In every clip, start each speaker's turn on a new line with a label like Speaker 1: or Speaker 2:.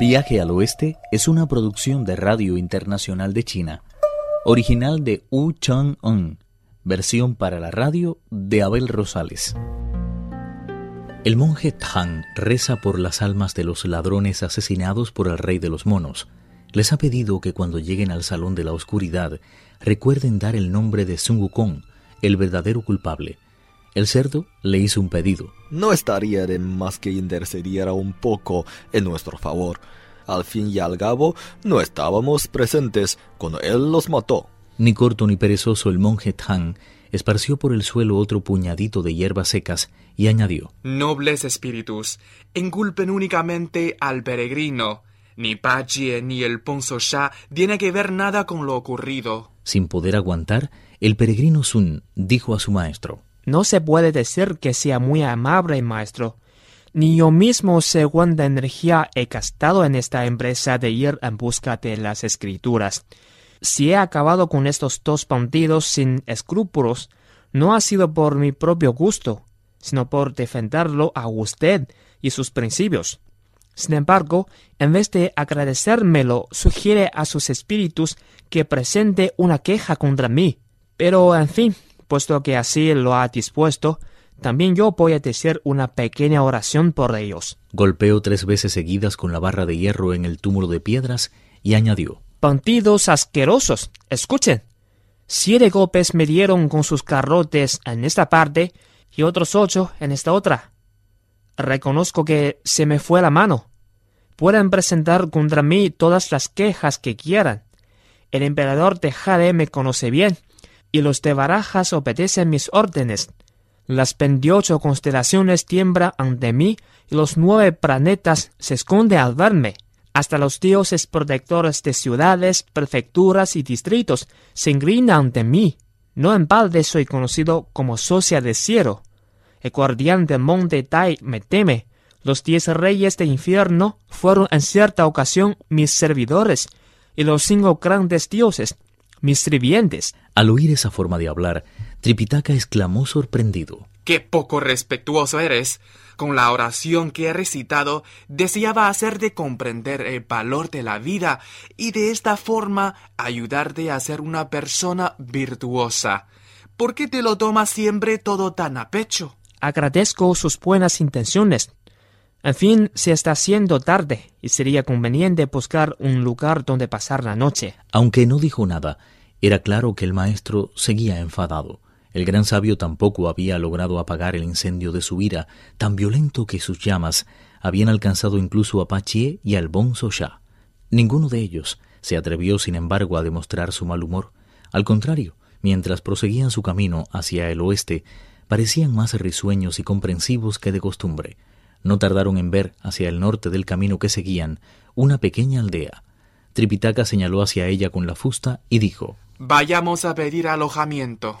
Speaker 1: Viaje al Oeste es una producción de Radio Internacional de China, original de Wu Chang-un, versión para la radio de Abel Rosales. El monje Tang reza por las almas de los ladrones asesinados por el rey de los monos. Les ha pedido que cuando lleguen al salón de la oscuridad recuerden dar el nombre de Sun Wukong, el verdadero culpable. El cerdo le hizo un pedido.
Speaker 2: No estaría de más que intercediera un poco en nuestro favor. Al fin y al cabo, no estábamos presentes cuando él los mató.
Speaker 1: Ni corto ni perezoso el monje Tang esparció por el suelo otro puñadito de hierbas secas y añadió
Speaker 3: Nobles espíritus, enculpen únicamente al peregrino. Ni Pachie ni el Ponzo Sha tiene que ver nada con lo ocurrido.
Speaker 1: Sin poder aguantar, el peregrino Sun dijo a su maestro
Speaker 4: No se puede decir que sea muy amable, maestro. Ni yo mismo, según la energía, he gastado en esta empresa de ir en busca de las escrituras. Si he acabado con estos dos bandidos sin escrúpulos, no ha sido por mi propio gusto, sino por defenderlo a usted y sus principios. Sin embargo, en vez de agradecérmelo, sugiere a sus espíritus que presente una queja contra mí. Pero, en fin, puesto que así lo ha dispuesto, también yo voy a decir una pequeña oración por ellos.
Speaker 1: Golpeó tres veces seguidas con la barra de hierro en el túmulo de piedras y añadió
Speaker 4: Bandidos asquerosos, escuchen. Siete golpes me dieron con sus carrotes en esta parte y otros ocho en esta otra. Reconozco que se me fue la mano. Pueden presentar contra mí todas las quejas que quieran. El emperador de Jade me conoce bien, y los de Barajas obedecen mis órdenes. Las veintiocho constelaciones tiemblan ante mí y los nueve planetas se esconden al verme. Hasta los dioses protectores de ciudades, prefecturas y distritos se inclinan ante mí. No en balde soy conocido como socia de cielo. El guardián del monte Tai me teme. Los diez reyes del infierno fueron en cierta ocasión mis servidores, y los cinco grandes dioses, mis sirvientes.
Speaker 1: Al oír esa forma de hablar, Tripitaka exclamó sorprendido.
Speaker 3: ¡Qué poco respetuoso eres! Con la oración que he recitado, deseaba hacerte comprender el valor de la vida y de esta forma ayudarte a ser una persona virtuosa. ¿Por qué te lo tomas siempre todo tan a pecho?
Speaker 4: Agradezco sus buenas intenciones. En fin, se está haciendo tarde y sería conveniente buscar un lugar donde pasar la noche.
Speaker 1: Aunque no dijo nada, era claro que el maestro seguía enfadado. El gran sabio tampoco había logrado apagar el incendio de su ira, tan violento que sus llamas habían alcanzado incluso a Pachie y al Bonzo. Ninguno de ellos se atrevió, sin embargo, a demostrar su mal humor. Al contrario, mientras proseguían su camino hacia el oeste, parecían más risueños y comprensivos que de costumbre. No tardaron en ver, hacia el norte del camino que seguían, una pequeña aldea. Tripitaka señaló hacia ella con la fusta y dijo
Speaker 3: Vayamos a pedir alojamiento.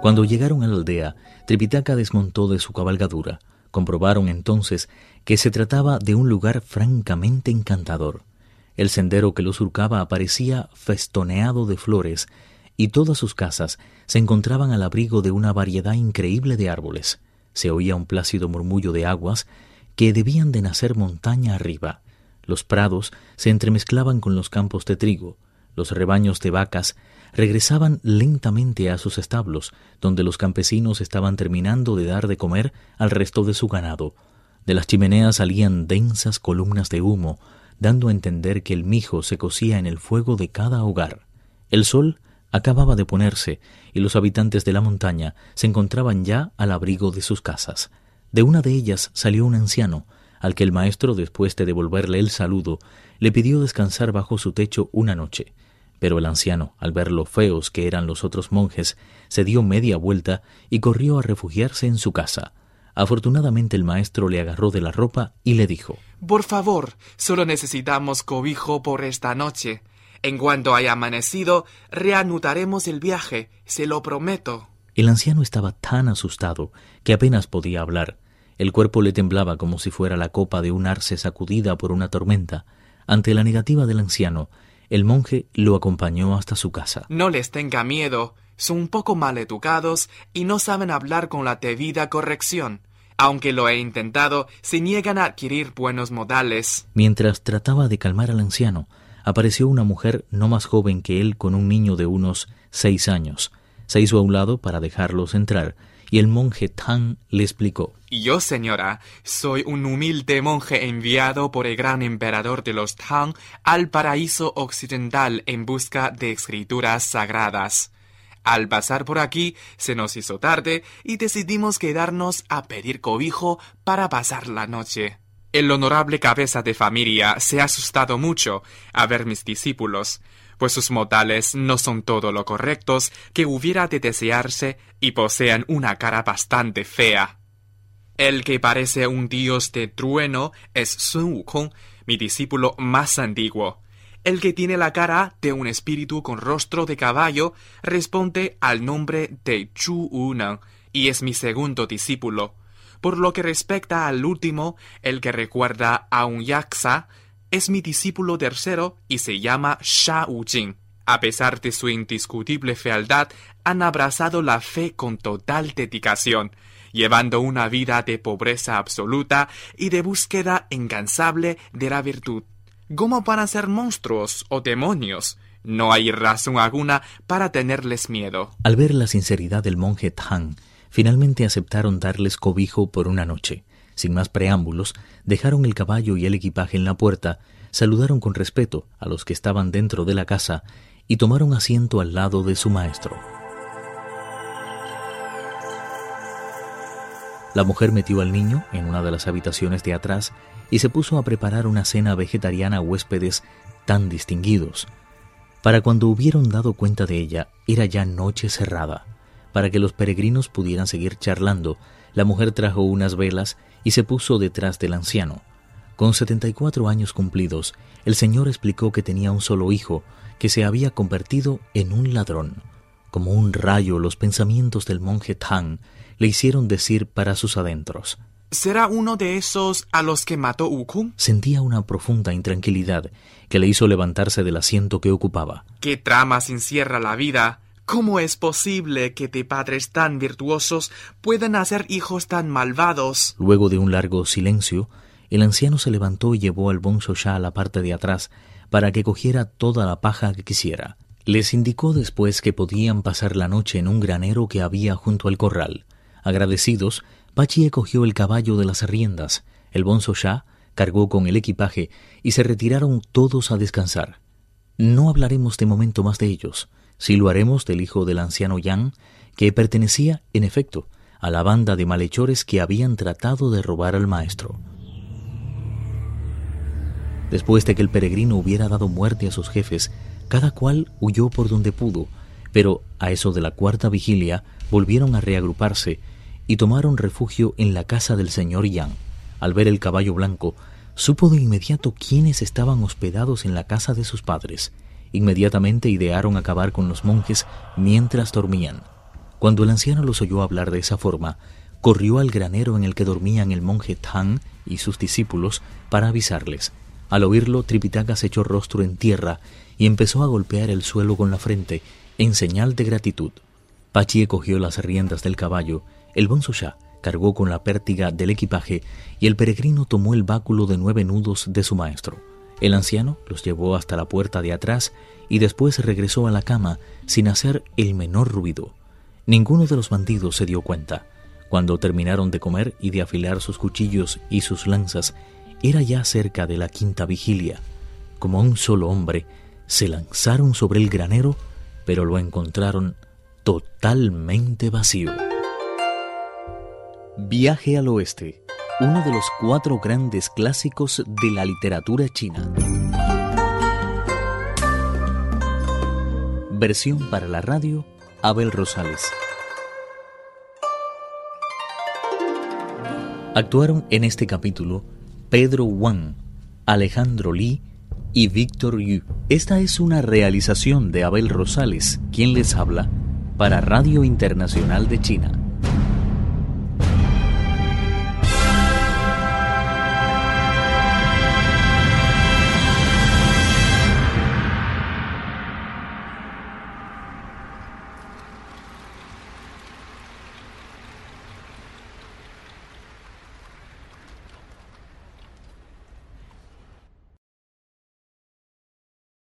Speaker 1: Cuando llegaron a la aldea, Tripitaka desmontó de su cabalgadura. Comprobaron entonces que se trataba de un lugar francamente encantador. El sendero que lo surcaba aparecía festoneado de flores, y todas sus casas se encontraban al abrigo de una variedad increíble de árboles. Se oía un plácido murmullo de aguas que debían de nacer montaña arriba. Los prados se entremezclaban con los campos de trigo, los rebaños de vacas regresaban lentamente a sus establos, donde los campesinos estaban terminando de dar de comer al resto de su ganado. De las chimeneas salían densas columnas de humo, dando a entender que el mijo se cocía en el fuego de cada hogar. El sol acababa de ponerse y los habitantes de la montaña se encontraban ya al abrigo de sus casas. De una de ellas salió un anciano, al que el maestro, después de devolverle el saludo, le pidió descansar bajo su techo una noche. Pero el anciano, al ver lo feos que eran los otros monjes, se dio media vuelta y corrió a refugiarse en su casa. Afortunadamente el maestro le agarró de la ropa y le dijo
Speaker 3: Por favor, solo necesitamos cobijo por esta noche. En cuanto haya amanecido, reanudaremos el viaje, se lo prometo.
Speaker 1: El anciano estaba tan asustado que apenas podía hablar. El cuerpo le temblaba como si fuera la copa de un arce sacudida por una tormenta. Ante la negativa del anciano, el monje lo acompañó hasta su casa.
Speaker 3: No les tenga miedo. Son un poco mal educados y no saben hablar con la debida corrección. Aunque lo he intentado, se niegan a adquirir buenos modales.
Speaker 1: Mientras trataba de calmar al anciano, apareció una mujer no más joven que él con un niño de unos seis años. Se hizo a un lado para dejarlos entrar, y el monje Tang le explicó.
Speaker 3: Yo, señora, soy un humilde monje enviado por el gran emperador de los Tang al paraíso occidental en busca de escrituras sagradas. Al pasar por aquí se nos hizo tarde y decidimos quedarnos a pedir cobijo para pasar la noche. El honorable cabeza de familia se ha asustado mucho a ver mis discípulos, pues sus modales no son todo lo correctos que hubiera de desearse y poseen una cara bastante fea. El que parece un dios de trueno es Sun Wukong, mi discípulo más antiguo. El que tiene la cara de un espíritu con rostro de caballo responde al nombre de Chu Unan y es mi segundo discípulo. Por lo que respecta al último, el que recuerda a un yaksa, es mi discípulo tercero y se llama Sha Jing. A pesar de su indiscutible fealdad, han abrazado la fe con total dedicación, llevando una vida de pobreza absoluta y de búsqueda incansable de la virtud. ¿Cómo van ser monstruos o demonios? No hay razón alguna para tenerles miedo.
Speaker 1: Al ver la sinceridad del monje Tang, finalmente aceptaron darles cobijo por una noche. Sin más preámbulos, dejaron el caballo y el equipaje en la puerta, saludaron con respeto a los que estaban dentro de la casa y tomaron asiento al lado de su maestro. La mujer metió al niño en una de las habitaciones de atrás y se puso a preparar una cena vegetariana a huéspedes tan distinguidos. Para cuando hubieron dado cuenta de ella, era ya noche cerrada. Para que los peregrinos pudieran seguir charlando, la mujer trajo unas velas y se puso detrás del anciano. Con 74 años cumplidos, el señor explicó que tenía un solo hijo, que se había convertido en un ladrón. Como un rayo los pensamientos del monje Tang le hicieron decir para sus adentros.
Speaker 3: ¿Será uno de esos a los que mató Ukun?
Speaker 1: Sentía una profunda intranquilidad que le hizo levantarse del asiento que ocupaba.
Speaker 3: ¿Qué tramas encierra la vida? ¿Cómo es posible que de padres tan virtuosos puedan hacer hijos tan malvados?
Speaker 1: Luego de un largo silencio, el anciano se levantó y llevó al Bon a la parte de atrás para que cogiera toda la paja que quisiera. Les indicó después que podían pasar la noche en un granero que había junto al corral. Agradecidos, Pachie cogió el caballo de las riendas, el Bon cargó con el equipaje y se retiraron todos a descansar. No hablaremos de momento más de ellos. Si lo haremos del hijo del anciano Yang, que pertenecía, en efecto, a la banda de malhechores que habían tratado de robar al maestro. Después de que el peregrino hubiera dado muerte a sus jefes, cada cual huyó por donde pudo, pero a eso de la cuarta vigilia volvieron a reagruparse y tomaron refugio en la casa del señor Yang. Al ver el caballo blanco, supo de inmediato quiénes estaban hospedados en la casa de sus padres. Inmediatamente idearon acabar con los monjes mientras dormían. Cuando el anciano los oyó hablar de esa forma, corrió al granero en el que dormían el monje Tang y sus discípulos para avisarles. Al oírlo, Tripitaka se echó rostro en tierra y empezó a golpear el suelo con la frente en señal de gratitud. Pachie cogió las riendas del caballo, el Bonsoya cargó con la pértiga del equipaje y el peregrino tomó el báculo de nueve nudos de su maestro. El anciano los llevó hasta la puerta de atrás y después regresó a la cama sin hacer el menor ruido. Ninguno de los bandidos se dio cuenta. Cuando terminaron de comer y de afilar sus cuchillos y sus lanzas, era ya cerca de la quinta vigilia. Como un solo hombre, se lanzaron sobre el granero, pero lo encontraron totalmente vacío. Viaje al Oeste uno de los cuatro grandes clásicos de la literatura china. Versión para la radio, Abel Rosales. Actuaron en este capítulo Pedro Wang, Alejandro Li y Víctor Yu. Esta es una realización de Abel Rosales, quien les habla, para Radio Internacional de China.